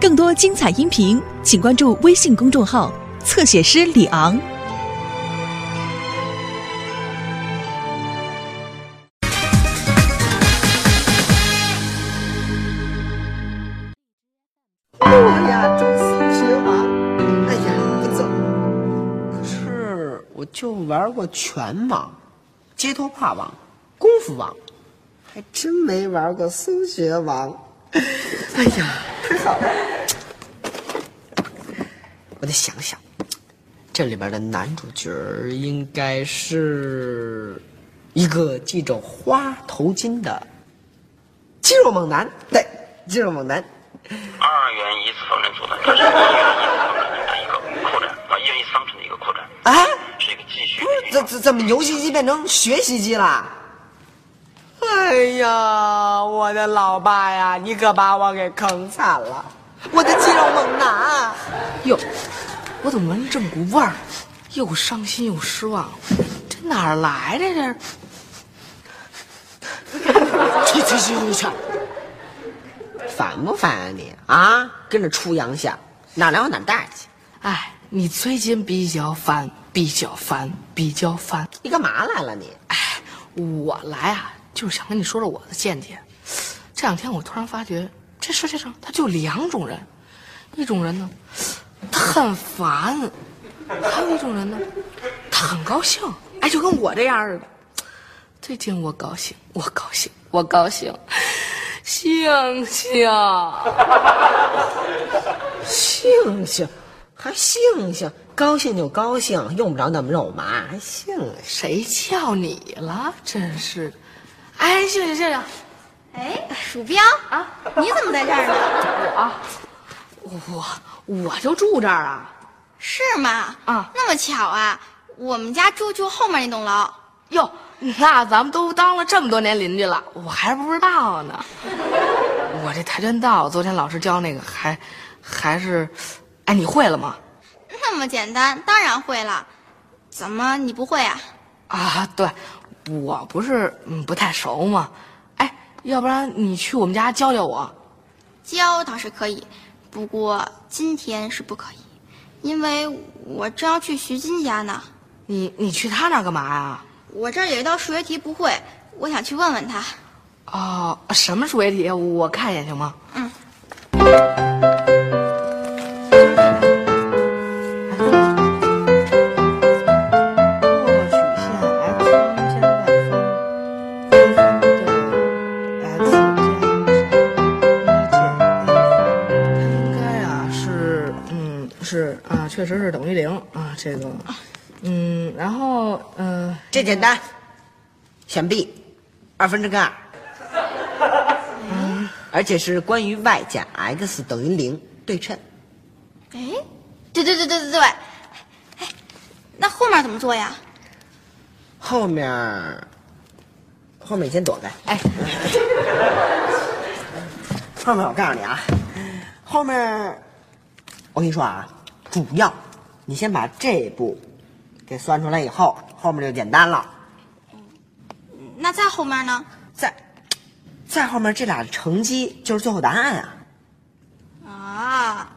更多精彩音频，请关注微信公众号“侧写师李昂”。哎呀，中数学王，哎呀，不走。可是我就玩过拳王、街头霸王、功夫王，还真没玩过数学王。哎呀！我得想想，这里边的男主角应该是一个系着花头巾的肌肉猛男。对，肌肉猛男。二元一次方程组的，它是一元一次方程的一个扩展啊，一元一次方程的一个扩展，啊，是一个继续不是，怎怎怎么游戏机变成学习机了？哎呀，我的老爸呀，你可把我给坑惨了！我的肌肉猛男，哟，我怎么闻着这么股味儿？又伤心又失望，这哪儿来的这？去去去去去！烦不烦啊你啊？跟着出洋相，哪来往哪带去？哎，你最近比较烦，比较烦，比较烦。你干嘛来了你？哎，我来啊，就是想跟你说说我的见解。这两天我突然发觉，这世界上他就两种人，一种人呢，他很烦；还有一种人呢，他很高兴。哎，就跟我这样似的。最近我高兴，我高兴，我高兴，星星，星星，还星星，高兴就高兴，用不着那么肉麻，还星星。谁叫你了？真是的！哎，秀秀秀秀，哎，鼠标啊，你怎么在这儿呢？我我我就住这儿啊。是吗？啊那么巧啊！我们家住就后面那栋楼。哟，那咱们都当了这么多年邻居了，我还不知道呢。我这跆拳道，昨天老师教那个，还还是，哎，你会了吗？那么简单，当然会了。怎么你不会啊？啊，对，我不是嗯不太熟嘛。哎，要不然你去我们家教教我。教倒是可以，不过今天是不可以，因为我正要去徐金家呢。你你去他那儿干嘛呀？我这儿有一道数学题不会，我想去问问他。哦，什么数学题？我看一眼行吗？嗯。嗯是啊，确实是等于零啊，这个嗯，然后嗯、呃这简单，选 B，二分之根二。而且是关于 y 减 x 等于零对称。哎，对对对对对对。哎，那后面怎么做呀？后面，后面你先躲开。哎，后面我告诉你啊，后面，我跟你说啊，主要你先把这一步给算出来以后，后面就简单了。那再后面呢？再，再后面这俩乘积就是最后答案啊。啊，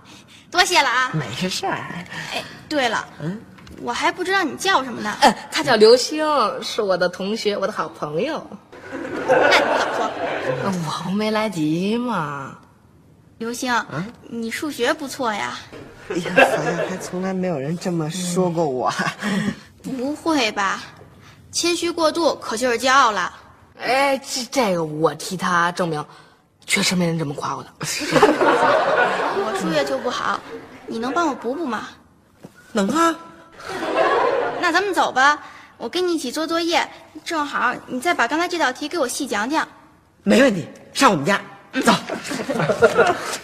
多谢了啊！没事儿，哎，对了，嗯，我还不知道你叫什么呢。呃他叫刘星，是我的同学，我的好朋友。那你不早说。我不没来及嘛。刘星，你数学不错呀。哎呀，好像还从来没有人这么说过我。不会吧？谦虚过度可就是骄傲了。哎，这这个我替他证明，确实没人这么夸我的。我数学就不好，你能帮我补补吗？能啊，那咱们走吧，我跟你一起做作业，正好你再把刚才这道题给我细讲讲。没问题，上我们家走。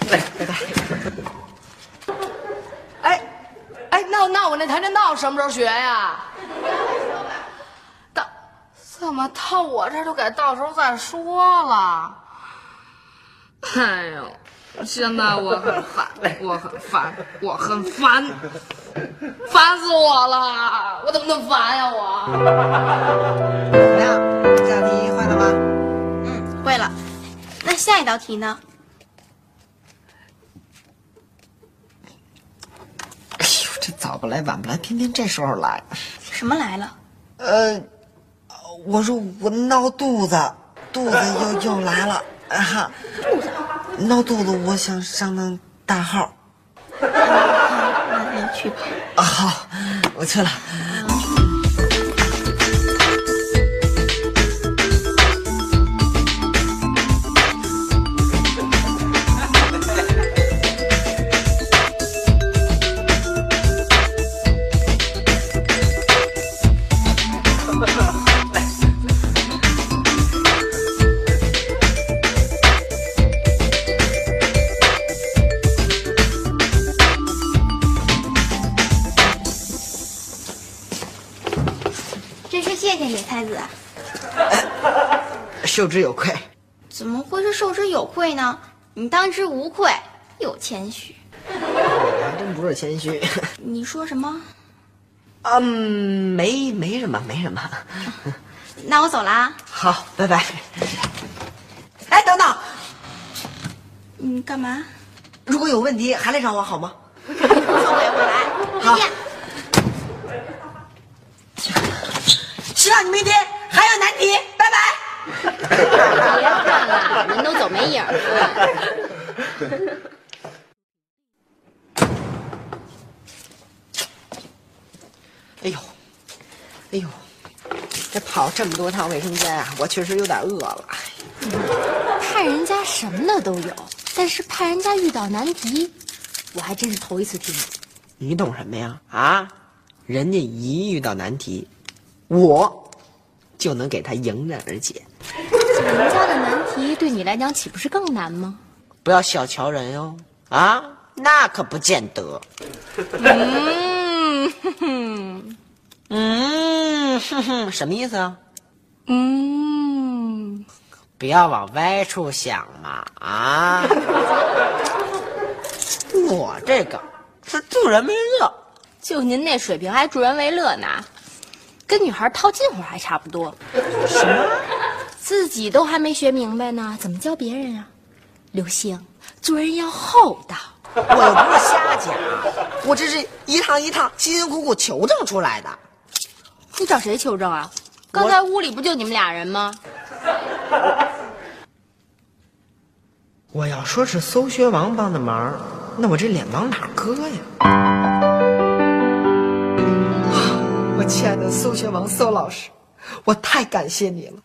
来，拜拜。哎，哎，那那我那跆拳道什么时候学呀？到怎么到我这儿就改到时候再说了？哎呦，现在我很烦，我很烦，我很烦，烦死我了！我怎么那么烦呀我？怎么样？这道题会了吗？嗯，会了。下一道题呢？哎呦这早不来晚不来偏偏这时候来。什么来了？呃我说我闹肚子肚子又又来了啊哈。肚子闹肚子我想上趟大号。那你去吧。啊好我去了。受之有愧。怎么会是受之有愧呢？你当之无愧，又谦虚。我还真不是谦虚。你说什么？嗯，没没什么，没什么。那我走了啊。好，拜拜。哎，等等，你干嘛？如果有问题还来找我好吗？我肯定不后悔回来。再见。希望你明天。别看了，人都走没影儿了。哎呦，哎呦，这跑这么多趟卫生间啊，我确实有点饿了。派人家什么的都有，但是怕人家遇到难题，我还真是头一次听。你懂什么呀？啊，人家一遇到难题，我就能给他迎刃而解。人家的难题对你来讲岂不是更难吗？不要小瞧人哟，啊，那可不见得。嗯哼哼，嗯，哼哼，什么意思啊？嗯，不要往歪处想嘛，啊！我这个是助人为乐。就您那水平还助人为乐呢，跟女孩套近乎还差不多。什么？自己都还没学明白呢，怎么教别人啊？刘星，做人要厚道。我又不是瞎讲，我这是一趟一趟辛辛苦苦求证出来的。你找谁求证啊？刚才屋里不就你们俩人吗？我要说是搜学王帮的忙，那我这脸往哪搁呀？我亲爱的搜学王搜老师，我太感谢你了。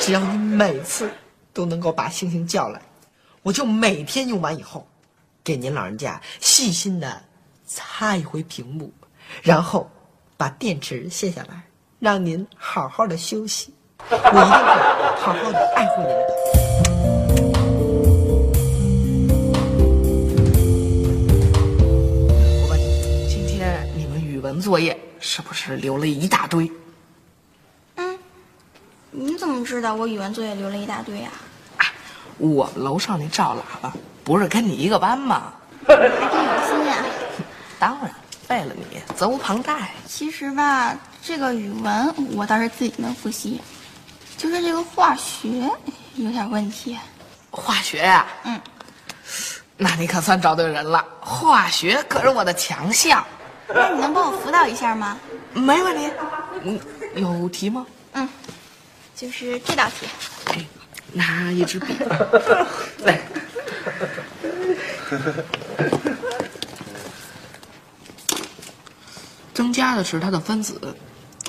只要你每次都能够把星星叫来，我就每天用完以后，给您老人家细心的擦一回屏幕，然后把电池卸下来，让您好好的休息。我一定会好好的爱护您的。我问你，今天你们语文作业是不是留了一大堆？嗯，你怎么知道我语文作业留了一大堆啊？哎，我们楼上那赵喇叭不是跟你一个班吗？还真有心啊。当然，为了你责无旁贷。其实吧，这个语文我倒是自己能复习，就是这个化学有点问题。化学呀、嗯，那你可算找对人了。化学可是我的强项，那你能帮我辅导一下吗？没问题。嗯，有题吗？嗯，就是这道题。哎，拿一支笔。来。增加的是它的分子，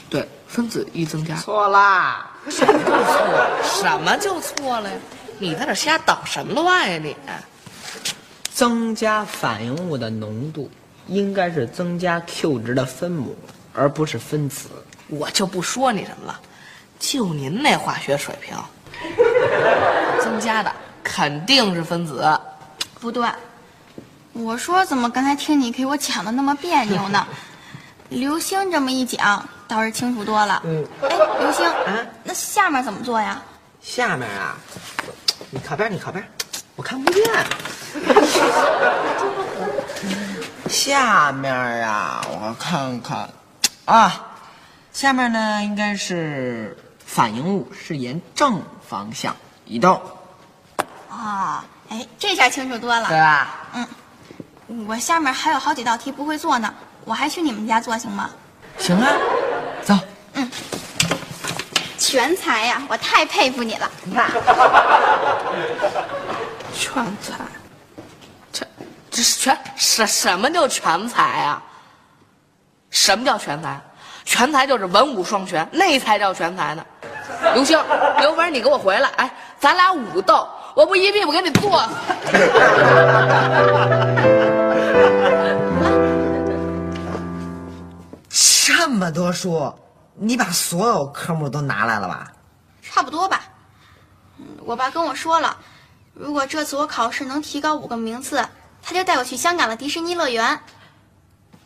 对，分子一增加。错啦！什么就错了？什么就错了呀？你在这瞎捣什么乱呀你？增加反应物的浓度应该是增加 Q 值的分母，而不是分子。我就不说你什么了，就您那化学水平，增加的肯定是分子。不对，我说怎么刚才听你给我讲的那么别扭呢？刘星这么一讲，倒是清楚多了。嗯，哎，刘星，啊那下面怎么做呀？下面啊，你靠边，你靠边，我看不见。下面啊，我看看，啊，下面呢应该是反应物是沿正方向移动，啊，哎，这下清楚多了。对吧？嗯，我下面还有好几道题不会做呢，我还去你们家做行吗？行啊，走。嗯全才呀，我太佩服你了。全才，这这是全什什么叫全才啊？什么叫全才？全才就是文武双全，那才叫全才呢。刘星，有本事你给我回来，哎，咱俩武斗，我不一屁股给你坐死。这么多书，你把所有科目都拿来了吧？差不多吧。嗯我爸跟我说了，如果这次我考试能提高五个名次，他就带我去香港的迪士尼乐园。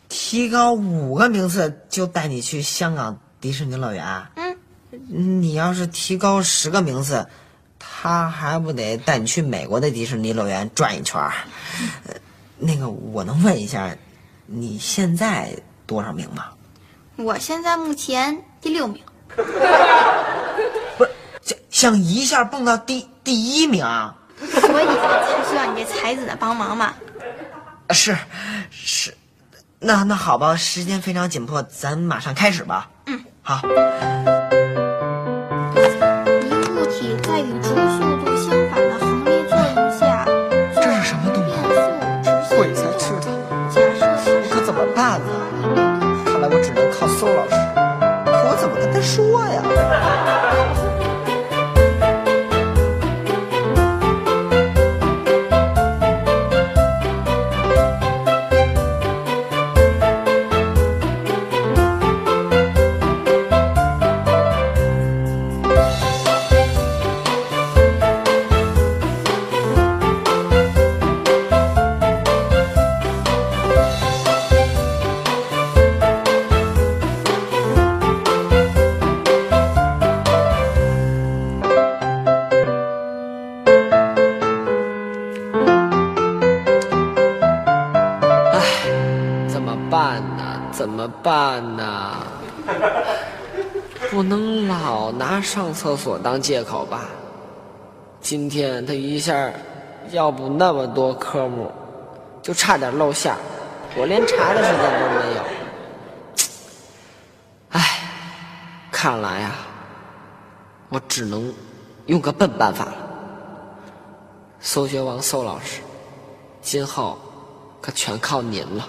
提高五个名次就带你去香港迪士尼乐园。嗯，你要是提高十个名次，他还不得带你去美国的迪士尼乐园转一圈那个，我能问一下，你现在多少名吗？我现在目前第六名。不是，想想一下蹦到第第一名啊？所以才需要你这才子的帮忙嘛。是是，那那好吧，时间非常紧迫，咱马上开始吧。嗯，好。在与之速办呢？不能老拿上厕所当借口吧？今天他一下要补那么多科目，就差点露馅，我连查的时间都没有。唉，看来呀、我只能用个笨办法了。搜学王搜老师，今后可全靠您了。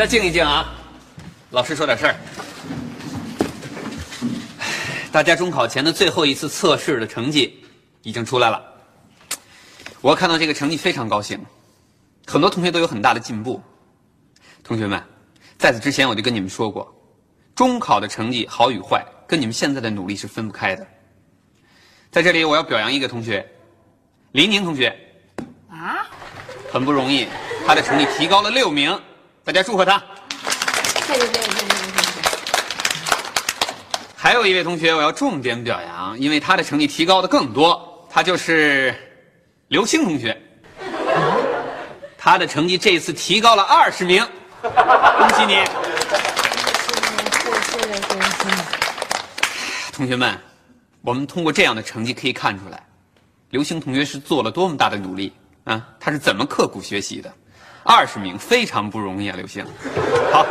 家静一静啊，老师说点事儿。大家中考前的最后一次测试的成绩已经出来了，我看到这个成绩非常高兴，很多同学都有很大的进步。同学们，在此之前我就跟你们说过，中考的成绩好与坏跟你们现在的努力是分不开的。在这里，我要表扬一个同学，林宁同学，啊，很不容易，他的成绩提高了六名，大家祝贺他。谢谢谢谢谢谢谢谢。还有一位同学，我要重点表扬，因为他的成绩提高的更多，他就是刘星同学。他的成绩这次提高了二十名，恭喜你！同学们，我们通过这样的成绩可以看出来，刘星同学是做了多么大的努力啊！他是怎么刻苦学习的？二十名非常不容易啊，刘星。好，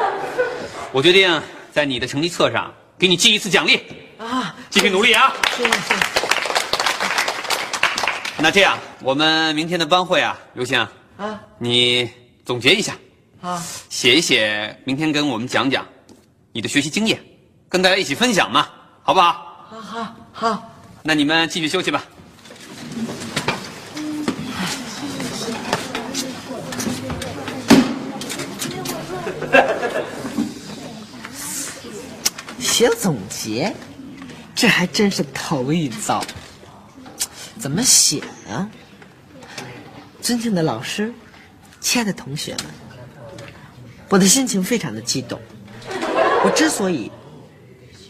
我决定在你的成绩册上给你记一次奖励啊！继续努力啊！是是。那这样，我们明天的班会啊，刘星啊，你总结一下，啊，写一写，明天跟我们讲讲你的学习经验，跟大家一起分享嘛，好不好？好好。好，那你们继续休息吧。写总结，这还真是头一遭。怎么写呢？尊敬的老师，亲爱的同学们，我的心情非常的激动。我之所以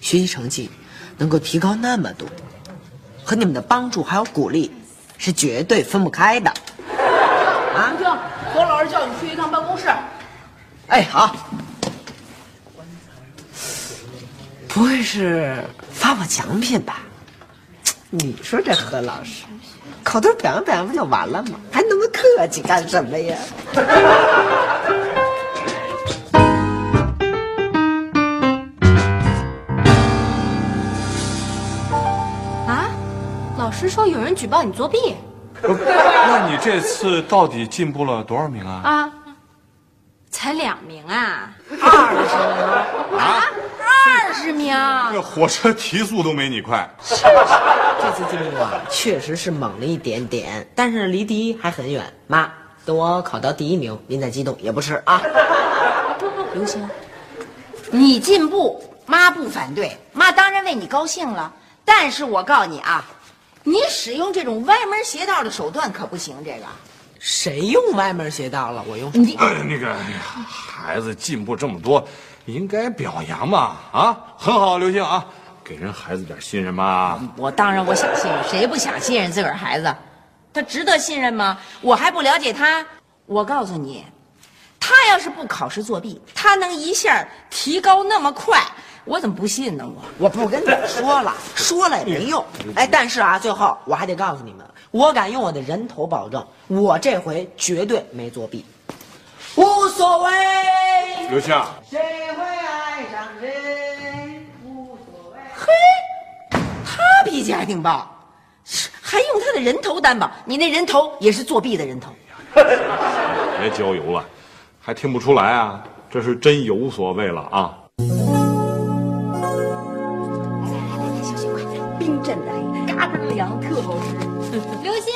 学习成绩能够提高那么多，和你们的帮助还有鼓励是绝对分不开的。啊，听，何老师叫你去一趟办公室。哎，好。不会是发我奖品吧？你说这何老师，口头表扬表扬不就完了吗？还那么客气干什么呀？啊，老师说有人举报你作弊那你这次到底进步了多少名啊？啊，才两名啊，二十名啊，二十名。这火车提速都没你快。是是这次进步啊，确实是猛了一点点，但是离第一还很远。妈，等我考到第一名，您再激动也不迟啊。刘星，你进步，妈不反对，妈当然为你高兴了。但是我告诉你啊，你使用这种歪门邪道的手段可不行。这个，谁用歪门邪道了？我用。你哎，那个哎呀孩子进步这么多，应该表扬嘛啊，很好，刘星啊，给人孩子点信任嘛。我当然我想信任，谁不想信任自个儿孩子？他值得信任吗？我还不了解他。我告诉你，他要是不考试作弊，他能一下提高那么快，我怎么不信呢？我我不跟你们说了，说了也没用。哎，但是啊，最后我还得告诉你们，我敢用我的人头保证，我这回绝对没作弊。无所谓，刘星，谁会爱上谁？无所谓。嘿他脾气还挺暴，还用他的人头担保，你那人头也是作弊的人头。别浇油了，还听不出来啊？这是真有所谓了啊！冰镇的，嘎嘣凉，特好吃。刘星，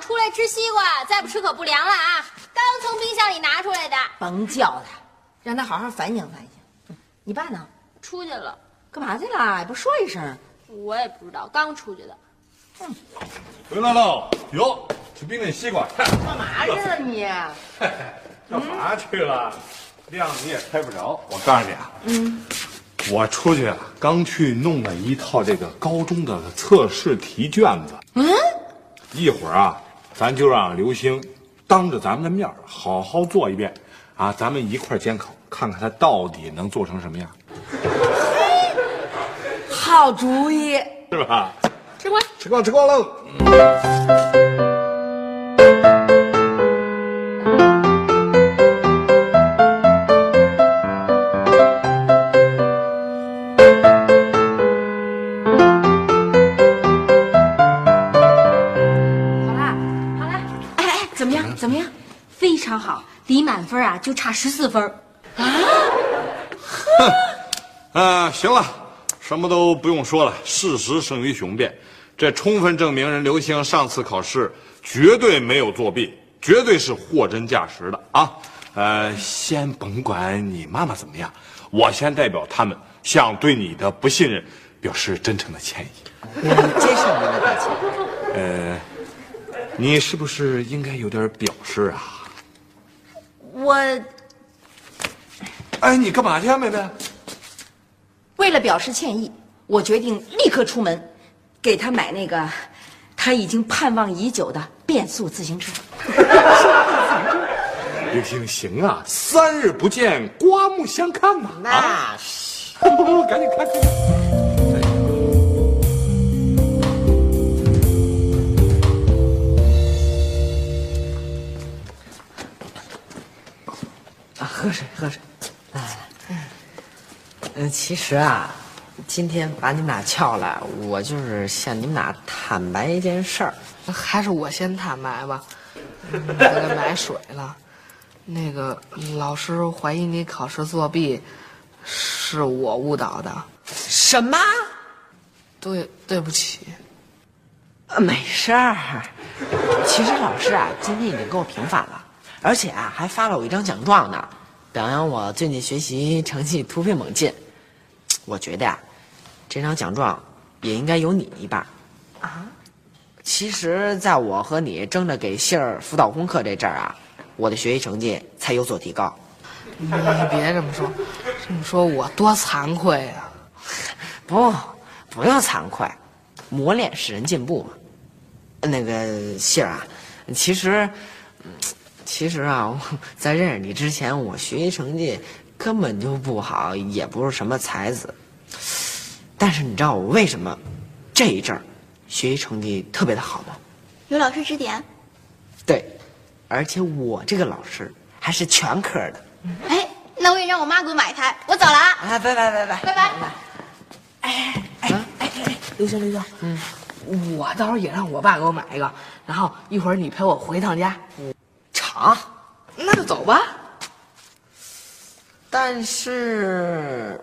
出来吃西瓜，再不吃可不凉了啊！刚从冰箱里拿出来的。甭叫他，让他好好反省反省。你爸呢？出去了，干嘛去了？也不说一声。我也不知道，刚出去的。回来喽！哟，吃冰镇西瓜，干嘛去了你？干嘛去了？亮你也猜不着。我告诉你啊，嗯，我出去啊，刚去弄了一套这个高中的测试题卷子。嗯，一会儿啊，咱就让刘星当着咱们的面儿好好做一遍，啊，咱们一块儿监考，看看他到底能做成什么样，好主意。是吧？吃光。吃光吃光喽！好就差十四分。啊，哼 行了，什么都不用说了，事实胜于雄辩，这充分证明人刘星上次考试绝对没有作弊，绝对是货真价实的啊。呃，先甭管你妈妈怎么样，我先代表他们向对你的不信任表示真诚的歉意。我接受您的道歉。呃，你是不是应该有点表示啊？我哎，你干嘛去啊，妹妹？为了表示歉意，我决定立刻出门，给他买那个他已经盼望已久的变速自行车。刘星，行啊，三日不见，刮目相看嘛、啊！那是。不不不，赶紧看，赶紧看。喝水，喝水。来来来，嗯，其实啊，今天把你们俩叫来，我就是向你们俩坦白一件事儿。还是我先坦白吧，买水了。那个老师怀疑你考试作弊，是我误导的。什么？对对不起。呃，没事儿。其实老师啊，今天已经给我平反了，而且啊，还发了我一张奖状呢，表扬我最近学习成绩突飞猛进。我觉得呀、这张奖状也应该有你一半。啊？其实，在我和你争着给杏儿辅导功课这阵儿啊，我的学习成绩才有所提高。你别这么说，这么说我多惭愧啊！不，不用惭愧，磨练使人进步嘛。那个杏儿啊，其实，嗯其实啊，我在认识你之前，我学习成绩根本就不好，也不是什么才子。但是你知道我为什么这一阵儿学习成绩特别的好吗？有老师指点。对，而且我这个老师还是全科的。哎，那我也让我妈给我买一台。我走了啊，啊，拜拜拜拜拜拜。哎哎哎，刘星刘星，嗯，我到时候也让我爸给我买一个，然后一会儿你陪我回趟家。成，那就走吧。但是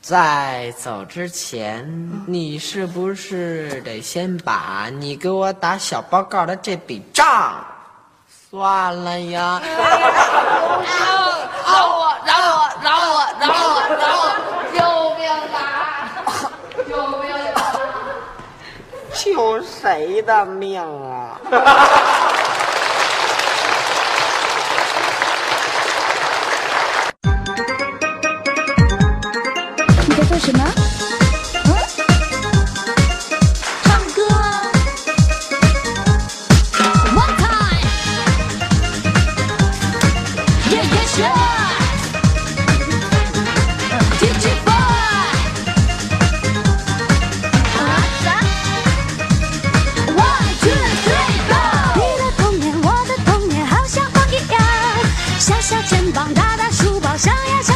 在走之前，你是不是得先把你给我打小报告的这笔账算了呀？饶我，饶我，饶我，饶我，饶我！救命啊！救命啊！救谁的命啊？做什么？嗯，唱歌啊。One time, yeah yeah sure. DJ boy，啊啥？One two three go。你的童年，我的童年，好像风一样，小小肩膀，大大书包，上呀上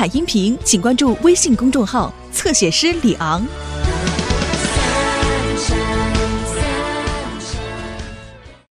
彩音频，请关注微信公众号“侧写师李昂”。